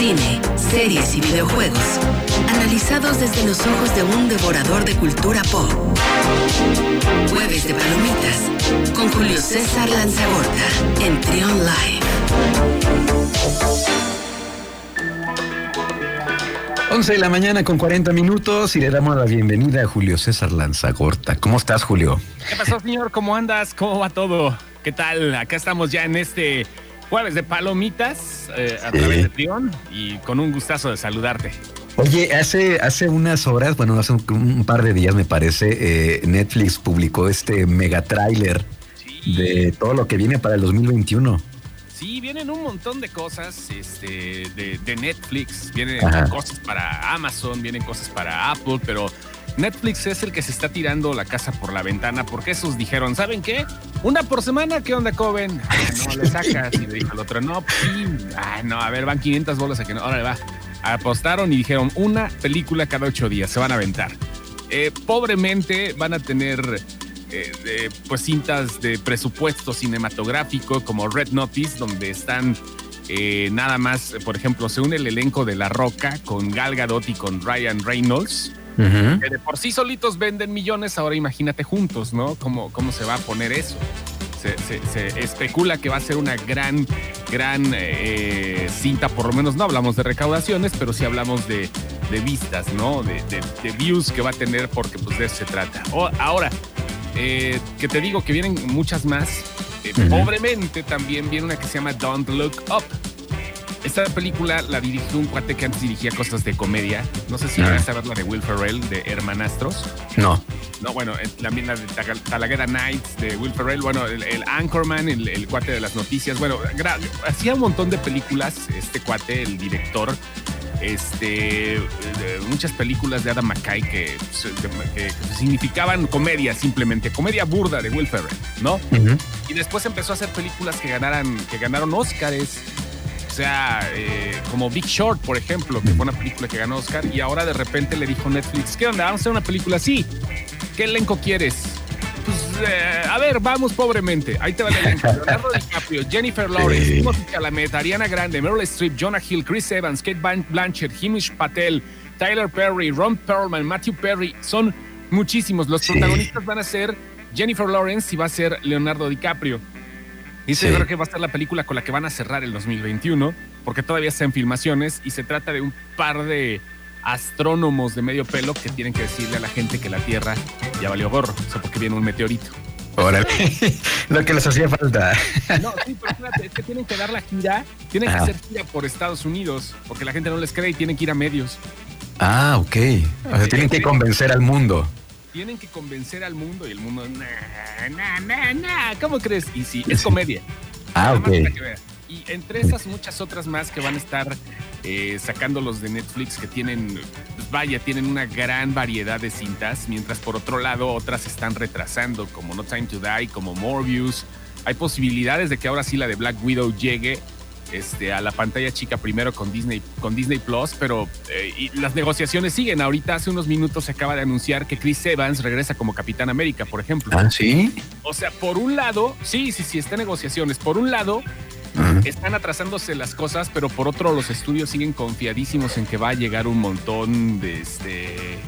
cine, series y videojuegos, analizados desde los ojos de un devorador de cultura pop. Jueves de Palomitas, con Julio César Lanzagorta, en Trion Live. 11 de la mañana con 40 minutos y le damos la bienvenida a Julio César Lanzagorta. ¿Cómo estás, Julio? ¿Qué pasó, señor? ¿Cómo andas? ¿Cómo va todo? ¿Qué tal? Acá estamos ya en este jueves de palomitas eh, a través de Trión y con un gustazo de saludarte. Oye, hace, hace unas horas, bueno, hace un, par de días me parece, eh, Netflix publicó este mega trailer de todo lo que viene para el 2021. Sí, vienen un montón de cosas este, de, Netflix, vienen cosas para Amazon, vienen cosas para Apple, pero Netflix es el que se está tirando la casa por la ventana porque esos dijeron, ¿saben qué? Una por semana, ¿qué onda, Coven? Ah, no, le sacas. Y le dijo al otro, no. Ah, no, a ver, van 500 bolas a que no. Ahora va. Apostaron y dijeron, una película cada ocho días, se van a aventar. Eh, pobremente van a tener eh, pues cintas de presupuesto cinematográfico como Red Notice, donde están eh, nada más, por ejemplo, se une el elenco de La Roca con Gal Gadot y con Ryan Reynolds. que de por sí solitos venden millones, ahora imagínate juntos, ¿no? ¿Cómo, cómo se va a poner eso? Se, especula que va a ser una gran, gran eh, cinta, por lo menos no hablamos de recaudaciones, pero sí hablamos de, vistas, ¿no? De, views que va a tener, porque pues de eso se trata. ahora, eh, que te digo que vienen muchas más. Eh, pobremente también viene una que se llama Don't Look Up. Esta película la dirigió un cuate que antes dirigía cosas de comedia. No sé si vas a ver la de Will Ferrell, de Hermanastros. No. No, bueno, también la de Talaguera Nights, de Will Ferrell. Bueno, el, Anchorman, el, cuate de las noticias. Bueno, hacía un montón de películas este cuate, el director este, muchas películas de Adam McKay que, significaban comedia simplemente, comedia burda de Will Ferrell, ¿no? Y después empezó a hacer películas que, ganaran, que ganaron Oscars. O sea, eh, como Big Short, por ejemplo, que fue una película que ganó Oscar, y ahora de repente le dijo Netflix, ¿qué onda? Vamos a hacer una película así. ¿Qué elenco quieres? Eh, a ver, vamos pobremente. Ahí te va el elenco. Leonardo DiCaprio, Jennifer Lawrence, Timothy Chalamet, Ariana Grande, Meryl Streep, Jonah Hill, Chris Evans, Kate Blanchett, Himish Patel, Tyler Perry, Ron Perlman, Matthew Perry. Son muchísimos. Los protagonistas van a ser Jennifer Lawrence y va a ser Leonardo DiCaprio. Y sí. creo que va a ser la película con la que van a cerrar el 2021, porque todavía está en filmaciones y se trata de un par de astrónomos de medio pelo que tienen que decirle a la gente que la Tierra ya valió gorro, o sea, porque viene un meteorito. Órale, lo que les hacía falta. No, sí, pero espérate, es que tienen que dar la gira, tienen que hacer gira por Estados Unidos, porque la gente no les cree y tienen que ir a medios. Ah, ok. O sea, tienen que convencer al mundo. Tienen que convencer al mundo y el mundo, nah, nah, nah, nah, ¿cómo crees? Y sí, es comedia. Ah, ok. Y entre esas muchas otras más que van a estar eh, sacando los de Netflix que tienen, pues vaya, tienen una gran variedad de cintas, mientras por otro lado otras están retrasando, como No Time to Die, como Morbius. Hay posibilidades de que ahora sí la de Black Widow llegue este, a la pantalla chica primero con Disney, con Disney Plus, pero eh, las negociaciones siguen. Ahorita hace unos minutos se acaba de anunciar que Chris Evans regresa como Capitán América, por ejemplo. Ah, sí. O sea, por un lado, sí, sí, sí, está en negociaciones. Por un lado, están atrasándose las cosas, pero por otro los estudios siguen confiadísimos en que va a llegar un montón de este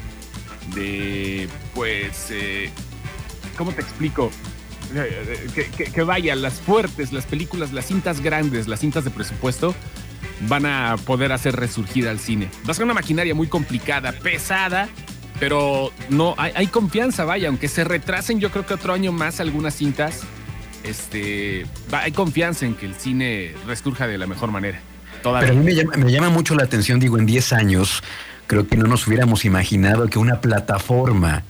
de pues eh, ¿cómo te explico? Que, que, vaya, las fuertes, las películas, las cintas grandes, las cintas de presupuesto van a poder hacer resurgir al cine. Va a ser una maquinaria muy complicada, pesada, pero no hay, hay confianza, vaya, aunque se retrasen yo creo que otro año más algunas cintas este, hay confianza en que el cine resurja de la mejor manera. Pero a mí me llama, mucho la atención, digo, en 10 años, creo que no nos hubiéramos imaginado que una plataforma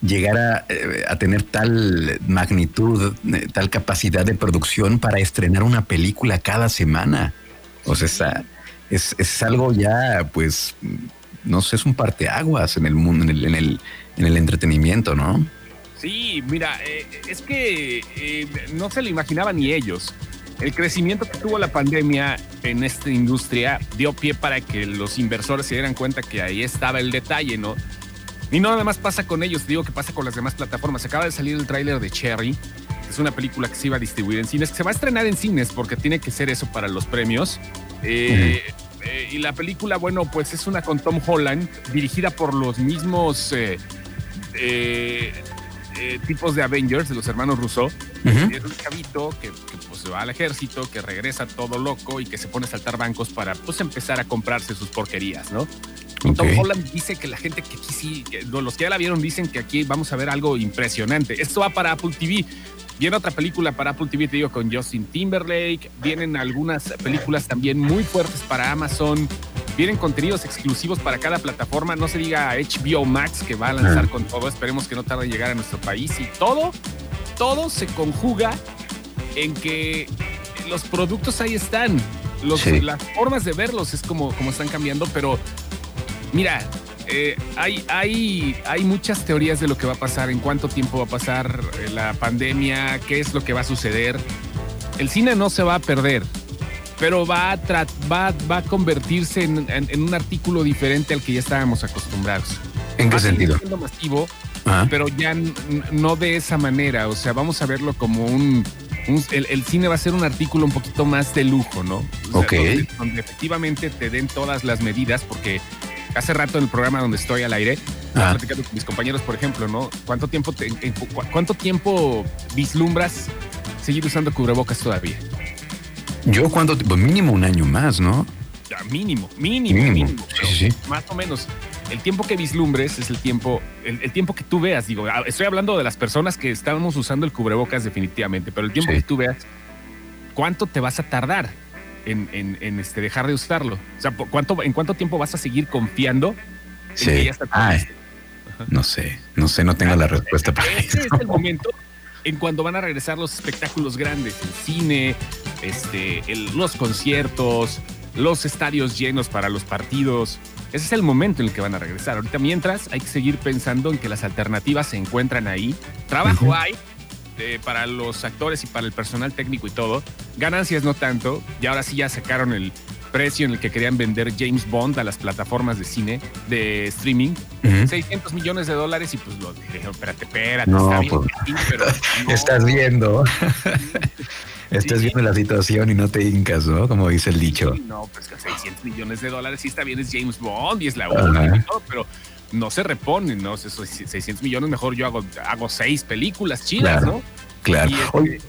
llegara eh, a tener tal magnitud, eh, tal capacidad de producción para estrenar una película cada semana. O sea, es, es, algo ya, pues, no sé, es un parteaguas en el mundo, en el, en el, en el entretenimiento, ¿no? Sí, mira, eh, es que eh, no se lo imaginaba ni ellos. El crecimiento que tuvo la pandemia en esta industria dio pie para que los inversores se dieran cuenta que ahí estaba el detalle, ¿no? Y no nada más pasa con ellos, digo que pasa con las demás plataformas. Acaba de salir el tráiler de Cherry, que es una película que se iba a distribuir en cines, que se va a estrenar en cines porque tiene que ser eso para los premios. Eh, y la película, bueno, pues es una con Tom Holland, dirigida por los mismos eh, eh, tipos de Avengers, de los hermanos Russo. Es un chavito que, pues, va al ejército, que regresa todo loco y que se pone a saltar bancos para pues empezar a comprarse sus porquerías, ¿no? Tom Holland dice que la gente que aquí sí, los que ya la vieron dicen que aquí vamos a ver algo impresionante. Esto va para Apple TV. Viene otra película para Apple TV, te digo, con Justin Timberlake. Vienen algunas películas también muy fuertes para Amazon. Vienen contenidos exclusivos para cada plataforma. No se diga HBO Max que va a lanzar con todo. Esperemos que no tarde en llegar a nuestro país. Y todo, todo se conjuga en que los productos ahí están. Las formas de verlos es como, como están cambiando, pero mira, eh, hay, hay, hay muchas teorías de lo que va a pasar, en cuánto tiempo va a pasar eh, la pandemia, qué es lo que va a suceder. El cine no se va a perder, pero va a, va, va a convertirse en, un artículo diferente al que ya estábamos acostumbrados. ¿En qué sentido? Siendo masivo, pero ya no de esa manera. O sea, vamos a verlo como un. el, cine va a ser un artículo un poquito más de lujo, ¿no? ok. donde efectivamente te den todas las medidas, porque hace rato en el programa donde estoy al aire, platicando con mis compañeros, por ejemplo, ¿no? ¿Cuánto tiempo, ¿Cuánto tiempo vislumbras seguir usando cubrebocas todavía? Yo cuánto tiempo, mínimo un año más, ¿no? Ya, mínimo, mínimo, mínimo. sí, sí. Más o menos. El tiempo que vislumbres es el tiempo, el, tiempo que tú veas. Digo, ah, estoy hablando de las personas que estábamos usando el cubrebocas definitivamente, pero el tiempo que tú veas, ¿cuánto te vas a tardar? en, este, dejar de usarlo? O sea, ¿cuánto, ¿en cuánto tiempo vas a seguir confiando sí. en que ya está No sé, no sé, no tengo la respuesta para eso. es el momento en cuando van a regresar los espectáculos grandes, el cine, este, los conciertos, los estadios llenos para los partidos. Ese es el momento en el que van a regresar. Ahorita mientras hay que seguir pensando en que las alternativas se encuentran ahí. Trabajo hay, para los actores y para el personal técnico y todo. Ganancias no tanto. Y ahora sí ya sacaron el precio en el que querían vender James Bond a las plataformas de cine, de streaming. 600 millones de dólares y pues lo dije, espérate, espérate, está bien, pues, pero Estás viendo. Estás viendo la situación y no te hincas, ¿no? Como dice el dicho. no, pues que 600 millones de dólares sí está bien, es James Bond y es la última y todo, pero no se reponen, ¿no? Esos 600 millones, mejor yo hago, hago seis películas chidas, ¿no? Claro. Este,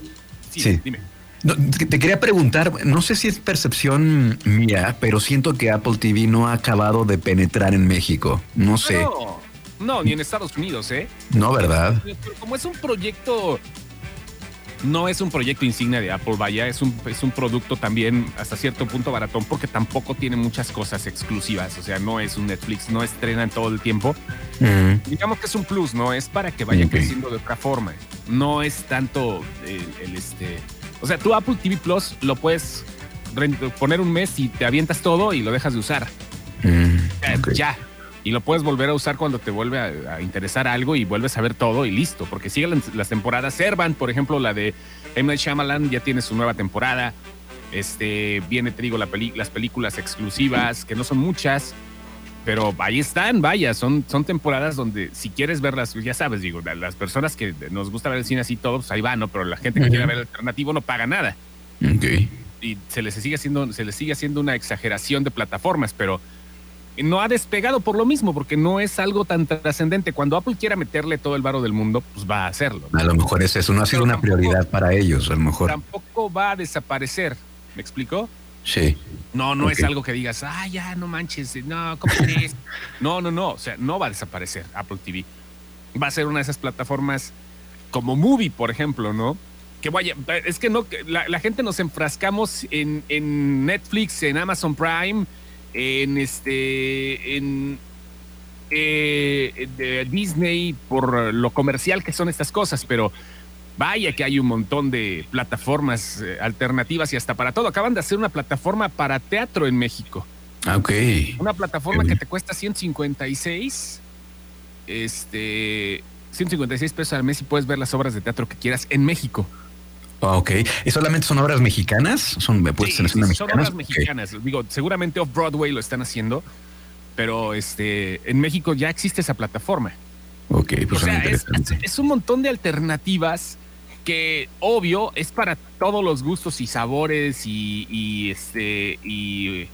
sí, dime. Te quería preguntar, no sé si es percepción mía, pero siento que Apple TV no ha acabado de penetrar en México. No sé. No, no ni en Estados Unidos, ¿eh? No, ¿verdad? como es un proyecto no es un proyecto insignia de Apple, vaya, es un, es un producto también hasta cierto punto baratón porque tampoco tiene muchas cosas exclusivas, o sea, no es un Netflix, no estrenan todo el tiempo. Digamos que es un plus, ¿no? Es para que vaya creciendo de otra forma. No es tanto el, este... O sea, tu Apple TV Plus lo puedes poner un mes y te avientas todo y lo dejas de usar. ya, y lo puedes volver a usar cuando te vuelve a, interesar algo y vuelves a ver todo y listo, porque siguen las, temporadas. Servan, por ejemplo, la de M. Night Shyamalan ya tiene su nueva temporada. Este, viene, te digo, la las películas exclusivas, que no son muchas, pero ahí están, vaya, son, son temporadas donde si quieres verlas, ya sabes, digo, las personas que nos gusta ver el cine así todo, pues ahí va, ¿no? Pero la gente que quiere ver el alternativo no paga nada. Y se les sigue haciendo, se les sigue haciendo una exageración de plataformas, pero no ha despegado por lo mismo, porque no es algo tan trascendente. Cuando Apple quiera meterle todo el varo del mundo, pues va a hacerlo. A lo mejor es eso, no ha sido una prioridad para ellos, a lo mejor. Tampoco va a desaparecer, ¿me explicó? Sí. No, no es algo que digas, ah, ya, no manches, no, ¿cómo crees? no, no, no, o sea, no va a desaparecer Apple TV. Va a ser una de esas plataformas como Movie, por ejemplo, ¿no? Que vaya, es que no, la, gente nos enfrascamos en, en Netflix, en Amazon Prime, en este en eh, Disney por lo comercial que son estas cosas, pero vaya que hay un montón de plataformas eh, alternativas y hasta para todo. Acaban de hacer una plataforma para teatro en México. Ah, ok. Una plataforma que te cuesta 156, este, 156 pesos al mes y puedes ver las obras de teatro que quieras en México. Ah, ok. ¿Y solamente son obras mexicanas? ¿Son, son obras mexicanas. Digo, seguramente Off-Broadway lo están haciendo, pero este, en México ya existe esa plataforma. Ok, pues o sea, es, un montón de alternativas que, obvio, es para todos los gustos y sabores y, este, y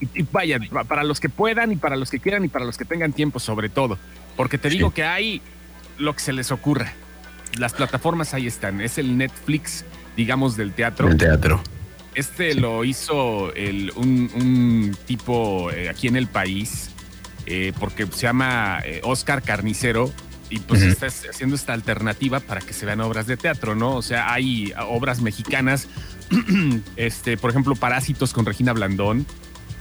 y, vaya, para los que puedan y para los que quieran y para los que tengan tiempo sobre todo. Porque te digo que hay lo que se les ocurra. Las plataformas ahí están. Es el Netflix, digamos, del teatro. El teatro. Este lo hizo el, un, tipo eh, aquí en el país, eh, porque se llama eh, Oscar Carnicero, y pues está haciendo esta alternativa para que se vean obras de teatro, ¿no? O sea, hay obras mexicanas, este, por ejemplo, Parásitos con Regina Blandón,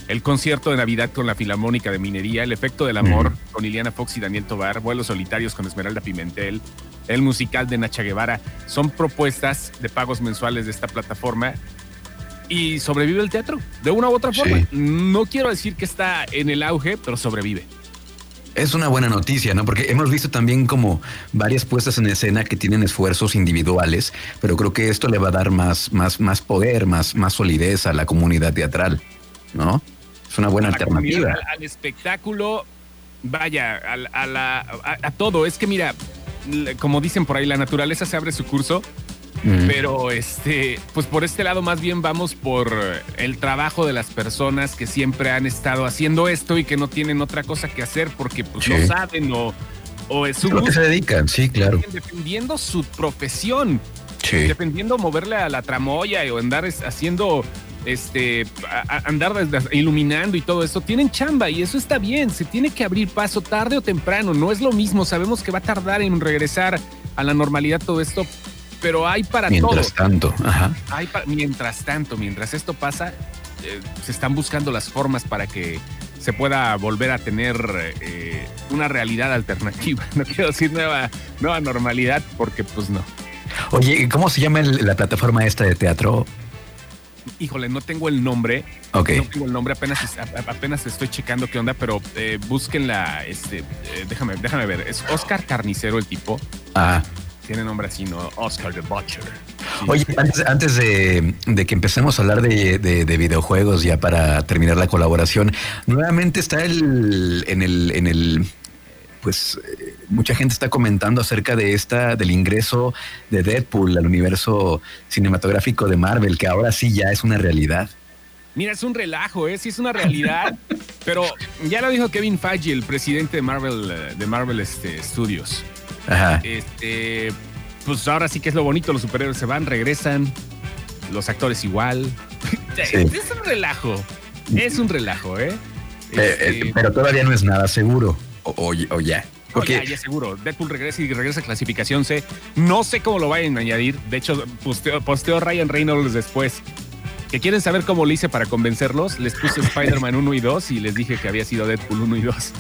el concierto de Navidad con la Filarmónica de Minería, El efecto del amor con Liliana Fox y Daniel Tobar, Vuelos solitarios con Esmeralda Pimentel, el musical de Nacha Guevara. Son propuestas de pagos mensuales de esta plataforma y sobrevive el teatro de una u otra forma. No quiero decir que está en el auge, pero sobrevive. Es una buena noticia, ¿no? Porque hemos visto también como varias puestas en escena que tienen esfuerzos individuales, pero creo que esto le va a dar más, más, más poder, más, más solidez a la comunidad teatral, ¿no? Es una buena alternativa. Al, espectáculo, vaya, a, a, todo. Es que mira, como dicen por ahí, la naturaleza se abre su curso. Pero este, pues por este lado más bien vamos por el trabajo de las personas que siempre han estado haciendo esto y que no tienen otra cosa que hacer porque pues no saben o, o es su lo que se dedican, sí, claro. Defendiendo su profesión. Sí. Defendiendo moverle a la tramoya o andar haciendo este, andar iluminando y todo eso, tienen chamba y eso está bien, se tiene que abrir paso tarde o temprano, no es lo mismo, sabemos que va a tardar en regresar a la normalidad todo esto, pero hay para mientras tanto, ajá. Hay mientras tanto, mientras esto pasa, eh, se están buscando las formas para que se pueda volver a tener eh, una realidad alternativa. No quiero decir nueva, nueva normalidad porque pues no. Oye, ¿cómo se llama la plataforma esta de teatro? híjole, no tengo el nombre. Ok. No tengo el nombre, apenas, apenas estoy checando qué onda, pero eh, búsquenla, este, eh, déjame, déjame ver. Es Oscar Carnicero el tipo. Ah. Tiene nombre así, ¿no? Oscar the Butcher. Oye, antes, de, que empecemos a hablar de, de, videojuegos, ya para terminar la colaboración, nuevamente está el, en el, en el pues eh, mucha gente está comentando acerca de esta, del ingreso de Deadpool al universo cinematográfico de Marvel, que ahora sí ya es una realidad. Mira, es un relajo, ¿eh? sí es una realidad, pero ya lo dijo Kevin Feige, el presidente de Marvel, eh, de Marvel este, Studios. Ajá. Este, pues ahora sí que es lo bonito, los superhéroes se van, regresan, los actores igual. Es un relajo, es un relajo, ¿eh? Este, pero todavía no es nada seguro o, ya. Porque... ya, seguro. Deadpool regresa y regresa a clasificación C. No sé cómo lo vayan a añadir. De hecho, posteó, Ryan Reynolds después. Que quieren saber cómo lo hice para convencerlos, les puse Spider-Man 1 y 2 y les dije que había sido Deadpool 1 y 2.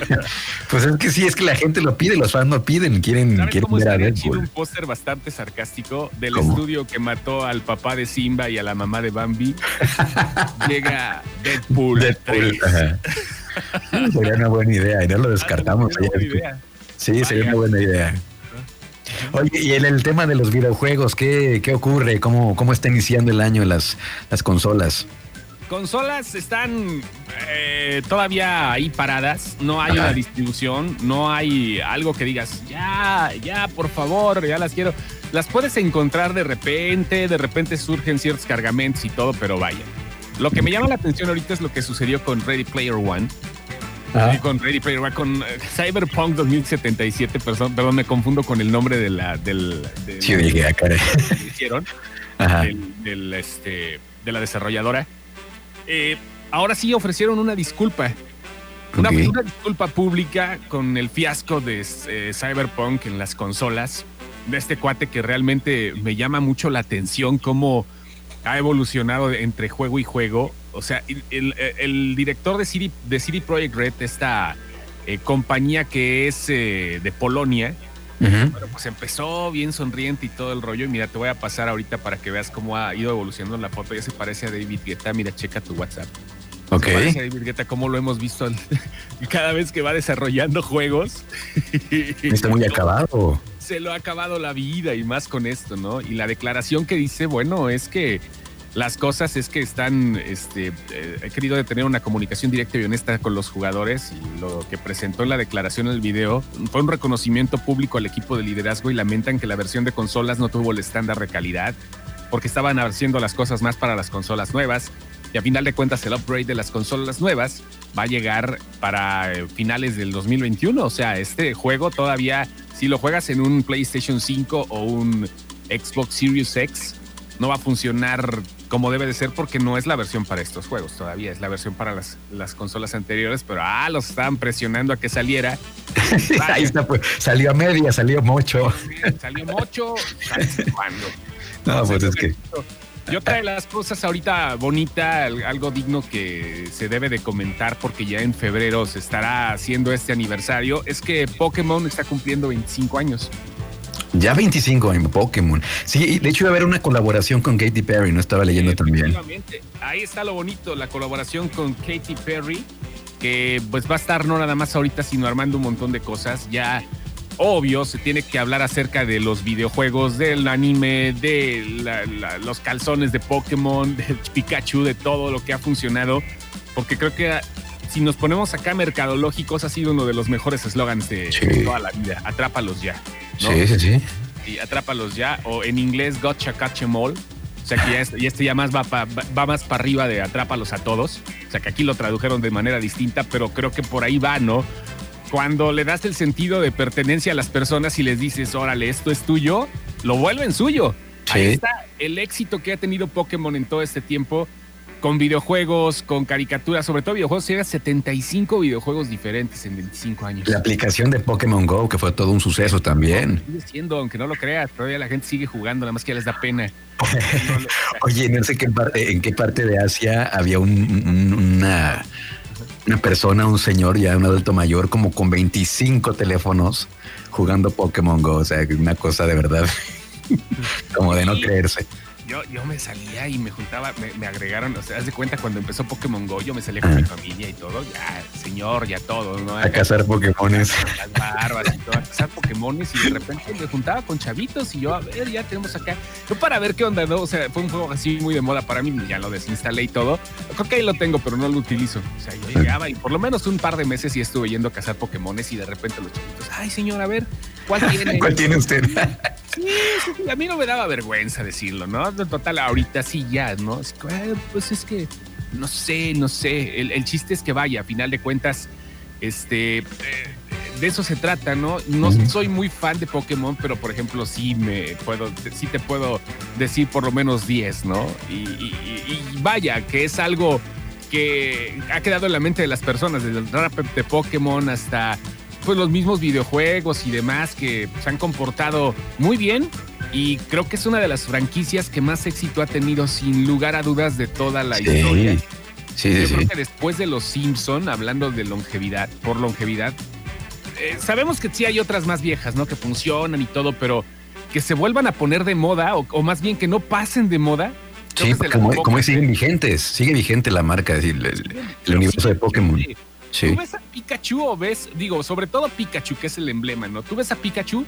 pues es que sí, es que la gente lo pide, los fans lo piden, quieren, quieren ver a Deadpool. un póster bastante sarcástico del estudio que mató al papá de Simba y a la mamá de Bambi. Llega Deadpool. Deadpool. sería una buena idea y no lo descartamos. sí, sería una buena idea. Oye, y en el tema de los videojuegos, ¿qué, qué ocurre? ¿Cómo, ¿Cómo está iniciando el año las, las consolas? Consolas están eh, todavía ahí paradas, no hay una distribución, no hay algo que digas, ya, ya, por favor, ya las quiero. Las puedes encontrar de repente, de repente surgen ciertos cargamentos y todo, pero vaya. Lo que me llama la atención ahorita es lo que sucedió con Ready Player One. Con Ready Player One, con eh, Cyberpunk 2077, perdón, perdón, me confundo con el nombre de la, del, sí, que hicieron, del, este, de la desarrolladora. Eh, ahora sí ofrecieron una disculpa. Una, disculpa pública con el fiasco de eh, Cyberpunk en las consolas. De este cuate que realmente me llama mucho la atención cómo ha evolucionado entre juego y juego. O sea, el, director de City, de City Project Red, esta eh, compañía que es eh, de Polonia, bueno, pues empezó bien sonriente y todo el rollo. Y mira, te voy a pasar ahorita para que veas cómo ha ido evolucionando la foto. Ya se parece a David Guetta. Mira, checa tu WhatsApp. Ok. Se parece a David Guetta, como lo hemos visto cada vez que va desarrollando juegos. Está muy acabado se lo ha acabado la vida y más con esto, ¿no? Y la declaración que dice, bueno, es que las cosas es que están, este, eh, he querido tener una comunicación directa y honesta con los jugadores y lo que presentó en la declaración en el video fue un reconocimiento público al equipo de liderazgo y lamentan que la versión de consolas no tuvo el estándar de calidad porque estaban haciendo las cosas más para las consolas nuevas y a final de cuentas el upgrade de las consolas nuevas va a llegar para eh, finales del 2021. O sea, este juego todavía, si lo juegas en un PlayStation 5 o un Xbox Series X, no va a funcionar como debe de ser porque no es la versión para estos juegos todavía, es la versión para las, las consolas anteriores, pero ah, los estaban presionando a que saliera. Ahí está, pues, salió a media, salió mocho. Salió mocho, ¿sabes cuándo? No, pues es que... Yo trae las cosas ahorita bonita, algo digno que se debe de comentar porque ya en febrero se estará haciendo este aniversario, es que Pokémon está cumpliendo 25 años. Ya 25 en Pokémon. Sí, de hecho iba a haber una colaboración con Katy Perry, no estaba leyendo también. Ahí está lo bonito, la colaboración con Katy Perry, que pues va a estar no nada más ahorita, sino armando un montón de cosas. Ya obvio, se tiene que hablar acerca de los videojuegos, del anime, de los calzones de Pokémon, de Pikachu, de todo lo que ha funcionado, porque creo que si nos ponemos acá mercadológicos, ha sido uno de los mejores eslogans de, toda la vida. Atrápalos ya. Sí, sí, sí. Y atrápalos ya. O en inglés, gotcha, catch em all. O sea que ya este, este ya más va, va más para arriba de atrápalos a todos. O sea que aquí lo tradujeron de manera distinta, pero creo que por ahí va, ¿no? Cuando le das el sentido de pertenencia a las personas y les dices, órale, esto es tuyo, lo vuelven suyo. Ahí está el éxito que ha tenido Pokémon en todo este tiempo con videojuegos, con caricaturas, sobre todo videojuegos, llega 75 videojuegos diferentes en 25 años. La aplicación de Pokémon Go, que fue todo un suceso también. Sigue siendo, aunque no lo creas, todavía la gente sigue jugando, nada más que ya les da pena. Oye, no sé qué parte, en qué parte de Asia había una, una persona, un señor ya, un adulto mayor, como con 25 teléfonos jugando Pokémon Go. O sea, una cosa de verdad, como de no creerse yo, yo me salía y me juntaba, me, agregaron, o sea, haz de cuenta cuando empezó Pokémon Go, yo me salía con mi familia y todo, ya, señor, ya todo, ¿no? A cazar Pokémones. Las barbas y todo, a cazar Pokémones y de repente me juntaba con chavitos y yo, a ver, ya tenemos acá, yo para ver qué onda, ¿no? O sea, fue un juego así muy de moda para mí, ya lo desinstalé y todo. Creo que ahí lo tengo, pero no lo utilizo. O sea, yo llegaba y por lo menos un par de meses y estuve yendo a cazar Pokémones y de repente los chavitos, ay, señor, a ver, ¿cuál tiene? ¿Cuál tiene usted? Sí, a mí no me daba vergüenza decirlo, ¿no? Total, ahorita sí ya, ¿no? pues es que, no sé, no sé. El, chiste es que vaya, a final de cuentas, este, eh, de eso se trata, ¿no? No soy muy fan de Pokémon, pero por ejemplo sí me puedo, sí te puedo decir por lo menos 10, ¿no? Y, vaya, que es algo que ha quedado en la mente de las personas, desde el rap de Pokémon hasta pues los mismos videojuegos y demás que se han comportado muy bien y creo que es una de las franquicias que más éxito ha tenido sin lugar a dudas de toda la historia. Sí, Yo creo que después de los Simpson, hablando de longevidad, por longevidad, eh, sabemos que sí hay otras más viejas, ¿no? Que funcionan y todo, pero que se vuelvan a poner de moda o, más bien que no pasen de moda. Sí, como, como siguen vigentes, sigue vigente la marca, el, el, universo de Pokémon. ¿Tú ves a Pikachu o ves, digo, sobre todo Pikachu, que es el emblema, ¿no? Tú ves a Pikachu,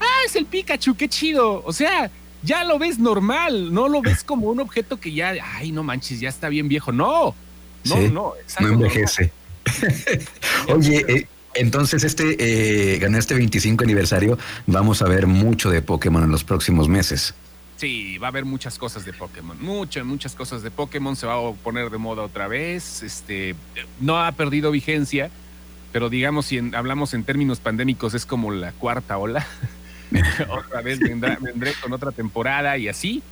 ah, es el Pikachu, qué chido. O sea, ya lo ves normal, no lo ves como un objeto que ya, ay, no manches, ya está bien viejo. No, no, no. No envejece. Oye, eh, entonces este, eh, gané este 25 aniversario, vamos a ver mucho de Pokémon en los próximos meses. Sí, va a haber muchas cosas de Pokémon, muchas, muchas cosas de Pokémon, se va a poner de moda otra vez, este, no ha perdido vigencia, pero digamos, si hablamos en términos pandémicos, es como la cuarta ola. otra vez vendré con otra temporada y así.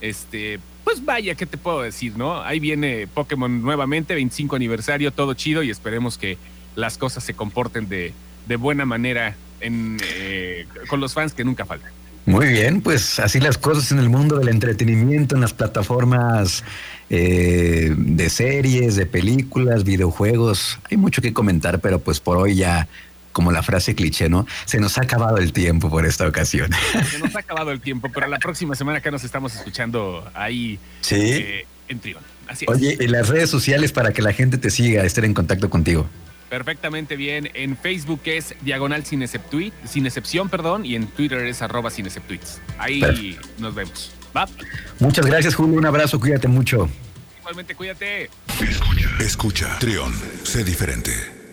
Este, pues vaya, ¿qué te puedo decir, no? Ahí viene Pokémon nuevamente, 25 aniversario, todo chido y esperemos que las cosas se comporten de, de buena manera en, eh, con los fans que nunca faltan. Muy bien, pues así las cosas en el mundo del entretenimiento, en las plataformas eh, de series, de películas, videojuegos. Hay mucho que comentar, pero pues por hoy ya, como la frase cliché, ¿no? Se nos ha acabado el tiempo por esta ocasión. Se nos ha acabado el tiempo, pero la próxima semana acá nos estamos escuchando ahí ¿Sí? Eh, en Trión. Así Oye, y las redes sociales para que la gente te siga, esté en contacto contigo perfectamente bien. En Facebook es diagonal sin, sin excepción, perdón, y en Twitter es arroba sin Ahí nos vemos. ¿Va? Muchas gracias, Julio. Un abrazo, cuídate mucho. Igualmente, cuídate. Escucha. Escucha. Trión, sé diferente.